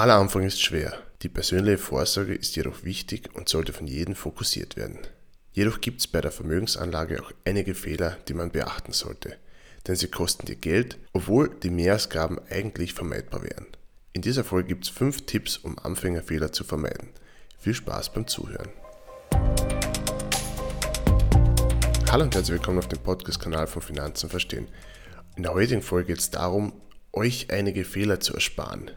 Aller Anfang ist schwer. Die persönliche Vorsorge ist jedoch wichtig und sollte von jedem fokussiert werden. Jedoch gibt es bei der Vermögensanlage auch einige Fehler, die man beachten sollte, denn sie kosten dir Geld, obwohl die Mehrausgaben eigentlich vermeidbar wären. In dieser Folge gibt es 5 Tipps, um Anfängerfehler zu vermeiden. Viel Spaß beim Zuhören. Hallo und herzlich willkommen auf dem Podcast-Kanal von Finanzen verstehen. In der heutigen Folge geht es darum, euch einige Fehler zu ersparen.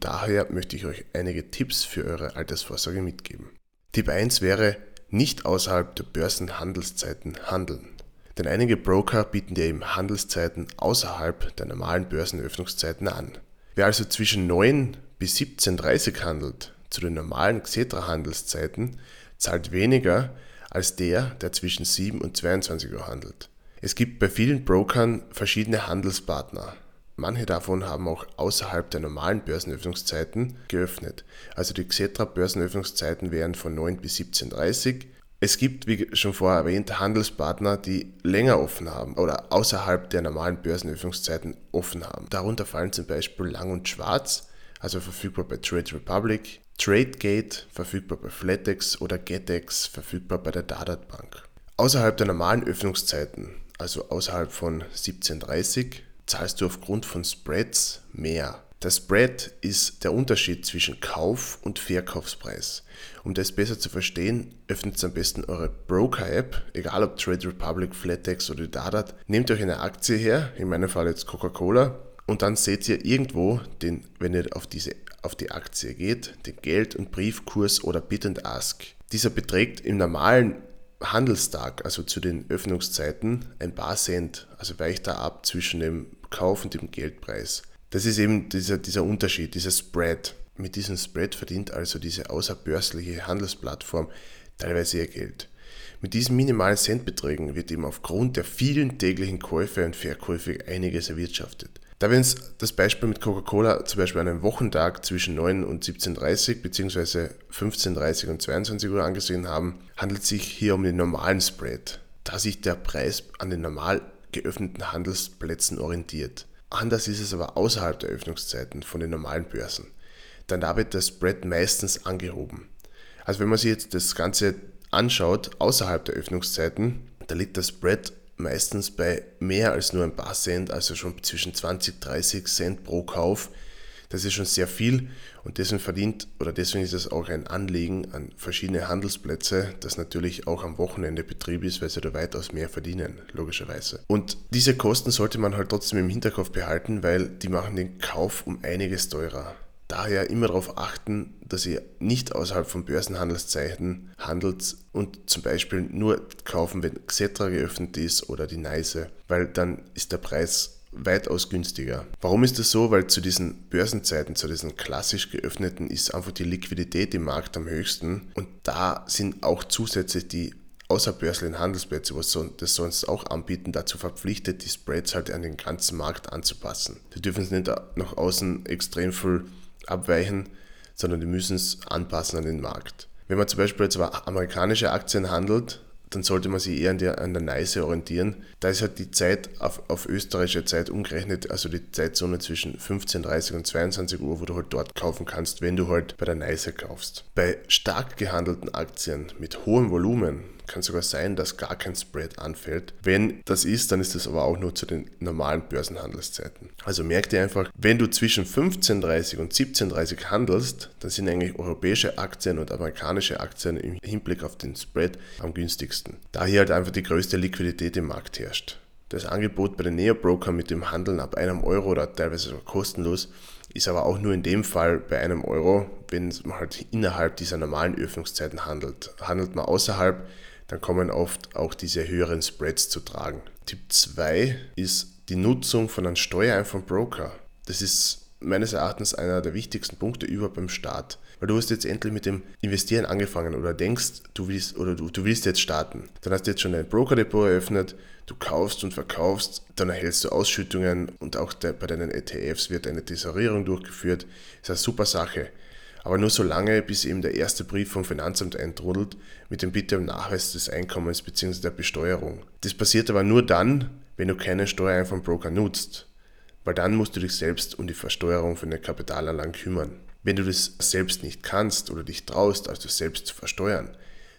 Daher möchte ich euch einige Tipps für eure Altersvorsorge mitgeben. Tipp 1 wäre, nicht außerhalb der Börsenhandelszeiten handeln. Denn einige Broker bieten dir eben Handelszeiten außerhalb der normalen Börsenöffnungszeiten an. Wer also zwischen 9 bis 17.30 handelt, zu den normalen Xetra-Handelszeiten, zahlt weniger als der, der zwischen 7 und 22 Uhr handelt. Es gibt bei vielen Brokern verschiedene Handelspartner. Manche davon haben auch außerhalb der normalen Börsenöffnungszeiten geöffnet. Also die Xetra Börsenöffnungszeiten wären von 9 bis 17.30 Uhr. Es gibt, wie schon vorher erwähnt, Handelspartner, die länger offen haben oder außerhalb der normalen Börsenöffnungszeiten offen haben. Darunter fallen zum Beispiel Lang und Schwarz, also verfügbar bei Trade Republic, TradeGate, verfügbar bei Flatex oder GetEx, verfügbar bei der Dadat Bank. Außerhalb der normalen Öffnungszeiten, also außerhalb von 17.30 Uhr, zahlst du aufgrund von Spreads mehr. Der Spread ist der Unterschied zwischen Kauf- und Verkaufspreis. Um das besser zu verstehen, öffnet am besten eure Broker-App, egal ob Trade Republic, Flatex oder Dadat. Nehmt euch eine Aktie her, in meinem Fall jetzt Coca-Cola, und dann seht ihr irgendwo, den, wenn ihr auf, diese, auf die Aktie geht, den Geld- und Briefkurs oder Bid and Ask. Dieser beträgt im normalen Handelstag, also zu den Öffnungszeiten, ein paar Cent, also weicht da ab zwischen dem Kauf und dem Geldpreis. Das ist eben dieser, dieser Unterschied, dieser Spread. Mit diesem Spread verdient also diese außerbörsliche Handelsplattform teilweise ihr Geld. Mit diesen minimalen Centbeträgen wird eben aufgrund der vielen täglichen Käufe und Verkäufe einiges erwirtschaftet. Da wir uns das Beispiel mit Coca-Cola zum Beispiel an einem Wochentag zwischen 9 und 17.30 bzw. 15.30 und 22 Uhr angesehen haben, handelt es sich hier um den normalen Spread, da sich der Preis an den normal geöffneten Handelsplätzen orientiert. Anders ist es aber außerhalb der Öffnungszeiten von den normalen Börsen. Dann da wird der Spread meistens angehoben. Also wenn man sich jetzt das Ganze anschaut, außerhalb der Öffnungszeiten, da liegt der Spread meistens bei mehr als nur ein paar Cent, also schon zwischen 20, 30 Cent pro Kauf. Das ist schon sehr viel und deswegen verdient oder deswegen ist es auch ein Anliegen an verschiedene Handelsplätze, das natürlich auch am Wochenende Betrieb ist, weil sie da weitaus mehr verdienen, logischerweise. Und diese Kosten sollte man halt trotzdem im Hinterkopf behalten, weil die machen den Kauf um einiges teurer. Daher immer darauf achten, dass ihr nicht außerhalb von Börsenhandelszeiten handelt und zum Beispiel nur kaufen, wenn Xetra geöffnet ist oder die Neise, weil dann ist der Preis weitaus günstiger. Warum ist das so? Weil zu diesen Börsenzeiten, zu diesen klassisch geöffneten, ist einfach die Liquidität im Markt am höchsten und da sind auch zusätzlich die außerbörslichen Handelsplätze, was das sonst auch anbieten, dazu verpflichtet, die Spreads halt an den ganzen Markt anzupassen. Die dürfen es nicht nach außen extrem viel abweichen, sondern die müssen es anpassen an den Markt. Wenn man zum Beispiel jetzt amerikanische Aktien handelt, dann sollte man sich eher an der, an der Neise orientieren. Da ist halt die Zeit auf, auf österreichische Zeit umgerechnet, also die Zeitzone zwischen 15.30 und 22 Uhr, wo du halt dort kaufen kannst, wenn du halt bei der Neise kaufst. Bei stark gehandelten Aktien mit hohem Volumen kann sogar sein, dass gar kein Spread anfällt. Wenn das ist, dann ist das aber auch nur zu den normalen Börsenhandelszeiten. Also merk dir einfach, wenn du zwischen 15.30 und 17.30 handelst, dann sind eigentlich europäische Aktien und amerikanische Aktien im Hinblick auf den Spread am günstigsten. Da hier halt einfach die größte Liquidität im Markt herrscht. Das Angebot bei den Neo-Broker mit dem Handeln ab einem Euro oder teilweise sogar kostenlos ist aber auch nur in dem Fall bei einem Euro, wenn man halt innerhalb dieser normalen Öffnungszeiten handelt. Handelt man außerhalb, dann kommen oft auch diese höheren Spreads zu tragen. Tipp 2 ist die Nutzung von einem steuereinfreien Broker. Das ist meines Erachtens einer der wichtigsten Punkte überhaupt beim Start. Weil du hast jetzt endlich mit dem Investieren angefangen oder denkst, du willst oder du, du willst jetzt starten. Dann hast du jetzt schon dein Broker-Depot eröffnet, du kaufst und verkaufst, dann erhältst du Ausschüttungen und auch bei deinen ETFs wird eine Tesorierung durchgeführt. Das ist eine super Sache aber nur so lange, bis eben der erste Brief vom Finanzamt eintrudelt mit dem Bitte um Nachweis des Einkommens bzw. der Besteuerung. Das passiert aber nur dann, wenn du keine Steuereinfuhren Broker nutzt, weil dann musst du dich selbst um die Versteuerung von den Kapitalanlagen kümmern. Wenn du das selbst nicht kannst oder dich traust, also selbst zu versteuern,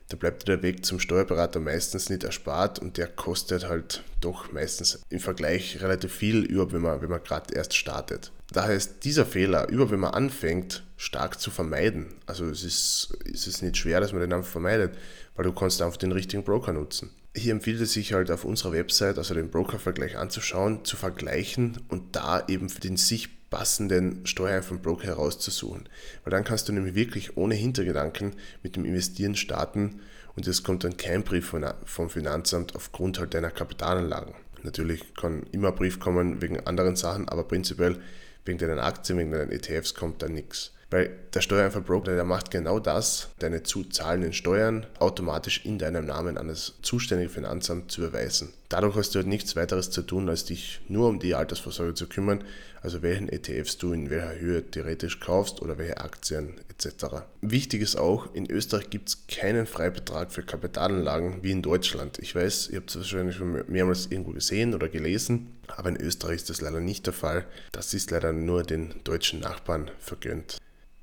da bleibt der Weg zum Steuerberater meistens nicht erspart und der kostet halt doch meistens im Vergleich relativ viel, über wenn man, wenn man gerade erst startet. Daher ist dieser Fehler, über wenn man anfängt, stark zu vermeiden. Also es ist, es ist nicht schwer, dass man den einfach vermeidet, weil du kannst einfach den richtigen Broker nutzen. Hier empfiehlt es sich halt auf unserer Website, also den Brokervergleich anzuschauen, zu vergleichen und da eben für den sich passenden steuereinflussen Broker herauszusuchen. Weil dann kannst du nämlich wirklich ohne Hintergedanken mit dem Investieren starten und es kommt dann kein Brief vom Finanzamt aufgrund halt deiner Kapitalanlagen. Natürlich kann immer ein Brief kommen wegen anderen Sachen, aber prinzipiell wegen deinen Aktien, wegen deinen ETFs kommt da nichts. Weil der Steuereinfallbroker, der macht genau das, deine zu zahlenden Steuern automatisch in deinem Namen an das zuständige Finanzamt zu überweisen. Dadurch hast du halt nichts weiteres zu tun, als dich nur um die Altersvorsorge zu kümmern, also welchen ETFs du in welcher Höhe theoretisch kaufst oder welche Aktien etc. Wichtig ist auch, in Österreich gibt es keinen Freibetrag für Kapitalanlagen wie in Deutschland. Ich weiß, ihr habt es wahrscheinlich schon mehrmals irgendwo gesehen oder gelesen, aber in Österreich ist das leider nicht der Fall. Das ist leider nur den deutschen Nachbarn vergönnt.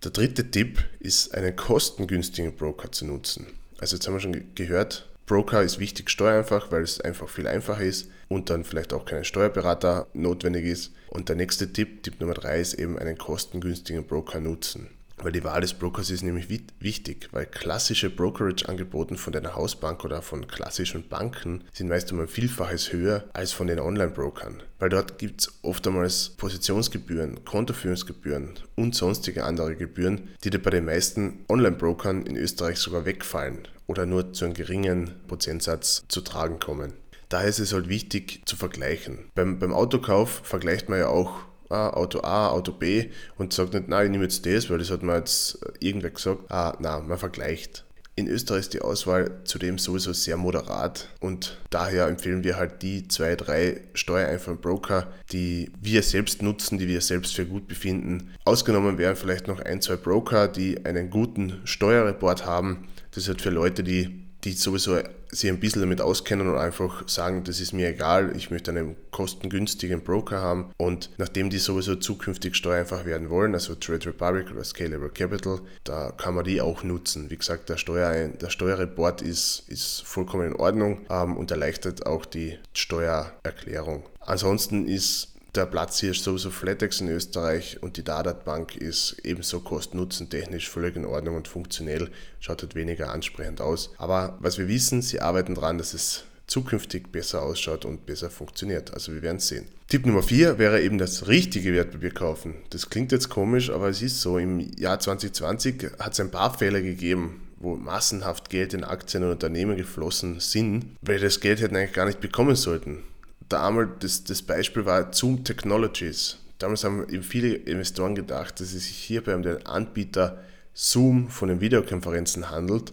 Der dritte Tipp ist, einen kostengünstigen Broker zu nutzen. Also jetzt haben wir schon gehört, Broker ist wichtig steuereinfach, weil es einfach viel einfacher ist und dann vielleicht auch kein Steuerberater notwendig ist. Und der nächste Tipp, Tipp Nummer drei, ist eben einen kostengünstigen Broker nutzen. Weil die Wahl des Brokers ist nämlich wichtig, weil klassische Brokerage-Angebote von deiner Hausbank oder von klassischen Banken sind meist um ein Vielfaches höher als von den Online-Brokern. Weil dort gibt es oftmals Positionsgebühren, Kontoführungsgebühren und sonstige andere Gebühren, die dir bei den meisten Online-Brokern in Österreich sogar wegfallen oder nur zu einem geringen Prozentsatz zu tragen kommen. Daher ist es halt wichtig zu vergleichen. Beim, beim Autokauf vergleicht man ja auch ah, Auto A, Auto B und sagt nicht, nein, ich nehme jetzt das, weil das hat mir jetzt irgendwer gesagt. Ah, nein, man vergleicht. In Österreich ist die Auswahl zudem sowieso sehr moderat und daher empfehlen wir halt die zwei, drei steuereinfachen Broker, die wir selbst nutzen, die wir selbst für gut befinden. Ausgenommen wären vielleicht noch ein, zwei Broker, die einen guten Steuerreport haben. Das ist halt für Leute, die die sowieso sich ein bisschen damit auskennen und einfach sagen, das ist mir egal, ich möchte einen kostengünstigen Broker haben. Und nachdem die sowieso zukünftig steuereinfach werden wollen, also Trade Republic oder Scalable Capital, da kann man die auch nutzen. Wie gesagt, der, Steuer, der Steuerreport ist, ist vollkommen in Ordnung ähm, und erleichtert auch die Steuererklärung. Ansonsten ist der Platz hier ist sowieso Flatex in Österreich und die Dadat Bank ist ebenso kosten-nutzen-technisch völlig in Ordnung und funktionell, schaut halt weniger ansprechend aus. Aber was wir wissen, sie arbeiten daran, dass es zukünftig besser ausschaut und besser funktioniert. Also wir werden es sehen. Tipp Nummer 4 wäre eben das richtige Wertpapier kaufen. Das klingt jetzt komisch, aber es ist so. Im Jahr 2020 hat es ein paar Fälle gegeben, wo massenhaft Geld in Aktien und Unternehmen geflossen sind, weil das Geld hätten eigentlich gar nicht bekommen sollten damals, das, das Beispiel war Zoom Technologies. Damals haben eben viele Investoren gedacht, dass es sich hierbei um den Anbieter Zoom von den Videokonferenzen handelt.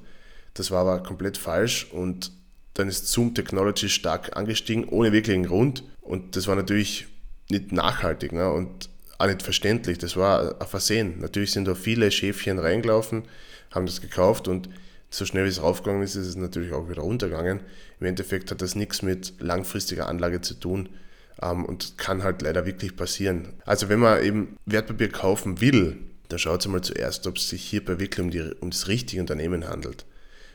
Das war aber komplett falsch und dann ist Zoom Technologies stark angestiegen, ohne wirklichen Grund. Und das war natürlich nicht nachhaltig ne? und auch nicht verständlich. Das war ein Versehen. Natürlich sind da viele Schäfchen reingelaufen, haben das gekauft und so schnell wie es raufgegangen ist, ist es natürlich auch wieder runtergegangen. Im Endeffekt hat das nichts mit langfristiger Anlage zu tun ähm, und kann halt leider wirklich passieren. Also wenn man eben Wertpapier kaufen will, dann schaut mal zuerst, ob es sich hierbei wirklich um, die, um das richtige Unternehmen handelt.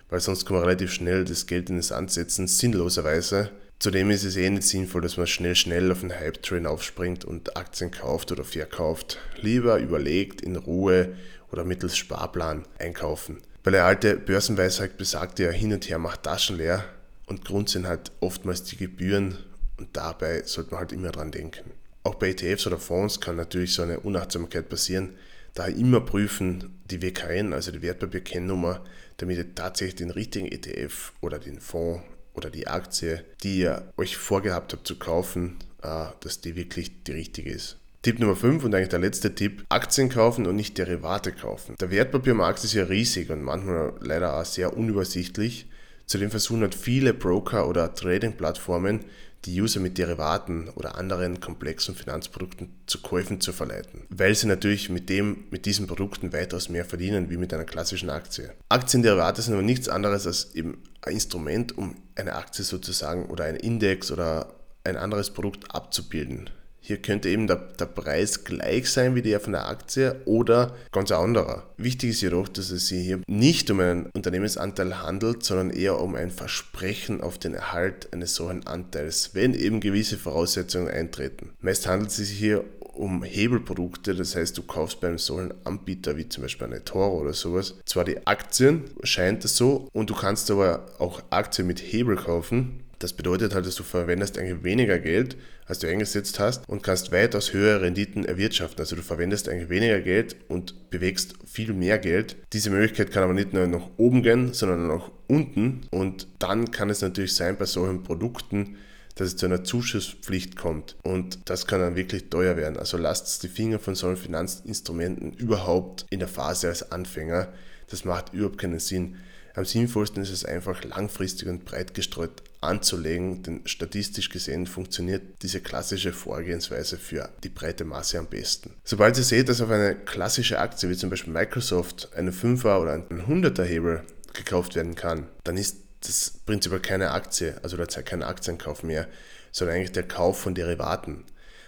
Weil sonst kann man relativ schnell das Geld in den Sand setzen, sinnloserweise. Zudem ist es eh nicht sinnvoll, dass man schnell, schnell auf den Hype-Train aufspringt und Aktien kauft oder verkauft. Lieber überlegt, in Ruhe oder mittels Sparplan einkaufen. Weil der alte Börsenweisheit besagt ja, hin und her macht Taschen leer und Grund sind halt oftmals die Gebühren und dabei sollte man halt immer dran denken. Auch bei ETFs oder Fonds kann natürlich so eine Unachtsamkeit passieren. Daher immer prüfen die WKN, also die Wertpapierkennnummer, damit ihr tatsächlich den richtigen ETF oder den Fonds oder die Aktie, die ihr euch vorgehabt habt zu kaufen, äh, dass die wirklich die richtige ist. Tipp Nummer 5 und eigentlich der letzte Tipp, Aktien kaufen und nicht Derivate kaufen. Der Wertpapiermarkt ist ja riesig und manchmal leider auch sehr unübersichtlich. Zudem versuchen halt viele Broker oder Trading-Plattformen, die User mit Derivaten oder anderen komplexen Finanzprodukten zu Käufen zu verleiten, weil sie natürlich mit, dem, mit diesen Produkten weitaus mehr verdienen wie mit einer klassischen Aktie. Aktienderivate sind aber nichts anderes als eben ein Instrument, um eine Aktie sozusagen oder einen Index oder ein anderes Produkt abzubilden. Hier könnte eben der, der Preis gleich sein wie der von der Aktie oder ganz anderer. Wichtig ist jedoch, dass es sich hier nicht um einen Unternehmensanteil handelt, sondern eher um ein Versprechen auf den Erhalt eines solchen Anteils, wenn eben gewisse Voraussetzungen eintreten. Meist handelt es sich hier um Hebelprodukte, das heißt, du kaufst bei einem solchen Anbieter wie zum Beispiel eine Toro oder sowas zwar die Aktien, scheint es so, und du kannst aber auch Aktien mit Hebel kaufen. Das bedeutet halt, dass du verwendest eigentlich weniger Geld, als du eingesetzt hast und kannst weitaus höhere Renditen erwirtschaften. Also du verwendest eigentlich weniger Geld und bewegst viel mehr Geld. Diese Möglichkeit kann aber nicht nur nach oben gehen, sondern auch unten. Und dann kann es natürlich sein bei solchen Produkten, dass es zu einer Zuschusspflicht kommt. Und das kann dann wirklich teuer werden. Also lasst die Finger von solchen Finanzinstrumenten überhaupt in der Phase als Anfänger. Das macht überhaupt keinen Sinn. Am sinnvollsten ist es einfach langfristig und breit gestreut anzulegen, denn statistisch gesehen funktioniert diese klassische Vorgehensweise für die breite Masse am besten. Sobald ihr seht, dass auf eine klassische Aktie wie zum Beispiel Microsoft eine 5er oder ein 100er Hebel gekauft werden kann, dann ist das prinzipiell keine Aktie, also da kein Aktienkauf mehr, sondern eigentlich der Kauf von Derivaten.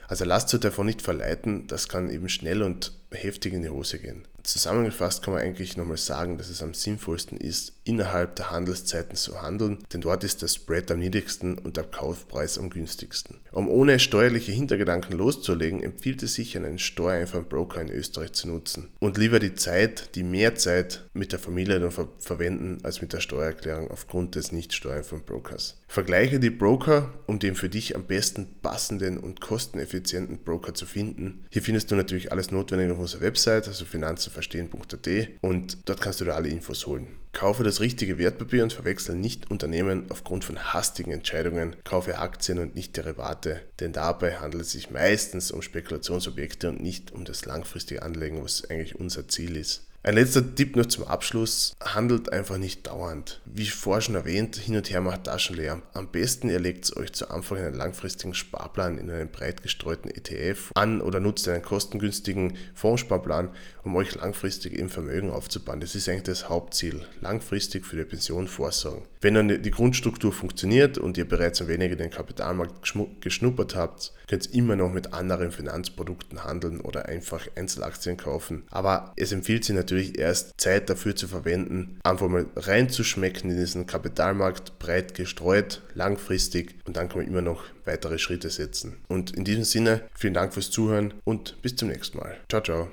Also lasst euch davon nicht verleiten, das kann eben schnell und heftig in die Hose gehen. Zusammengefasst kann man eigentlich nochmal sagen, dass es am sinnvollsten ist, innerhalb der Handelszeiten zu handeln, denn dort ist der Spread am niedrigsten und der Kaufpreis am günstigsten. Um ohne steuerliche Hintergedanken loszulegen, empfiehlt es sich, einen steuereinfachen Broker in Österreich zu nutzen und lieber die Zeit, die mehr Zeit mit der Familie dann ver verwenden als mit der Steuererklärung aufgrund des nicht steuereinfachen Brokers. Vergleiche die Broker, um den für dich am besten passenden und kosteneffizienten Broker zu finden. Hier findest du natürlich alles Notwendige auf unserer Website, also finanzenverstehen.at und dort kannst du dir alle Infos holen. Kaufe das richtige Wertpapier und verwechsel nicht Unternehmen aufgrund von hastigen Entscheidungen. Kaufe Aktien und nicht Derivate, denn dabei handelt es sich meistens um Spekulationsobjekte und nicht um das langfristige Anlegen, was eigentlich unser Ziel ist. Ein letzter Tipp noch zum Abschluss. Handelt einfach nicht dauernd. Wie vorher schon erwähnt, hin und her macht Taschen leer. Am besten ihr legt euch zu Anfang einen langfristigen Sparplan in einem breit gestreuten ETF an oder nutzt einen kostengünstigen Fondssparplan, um euch langfristig im Vermögen aufzubauen. Das ist eigentlich das Hauptziel. Langfristig für die Pension vorsorgen. Wenn dann die Grundstruktur funktioniert und ihr bereits ein wenig in den Kapitalmarkt geschnuppert habt, könnt ihr immer noch mit anderen Finanzprodukten handeln oder einfach Einzelaktien kaufen. Aber es empfiehlt sich natürlich erst Zeit dafür zu verwenden, einfach mal reinzuschmecken in diesen Kapitalmarkt, breit gestreut, langfristig und dann kann man immer noch weitere Schritte setzen. Und in diesem Sinne, vielen Dank fürs Zuhören und bis zum nächsten Mal. Ciao, ciao.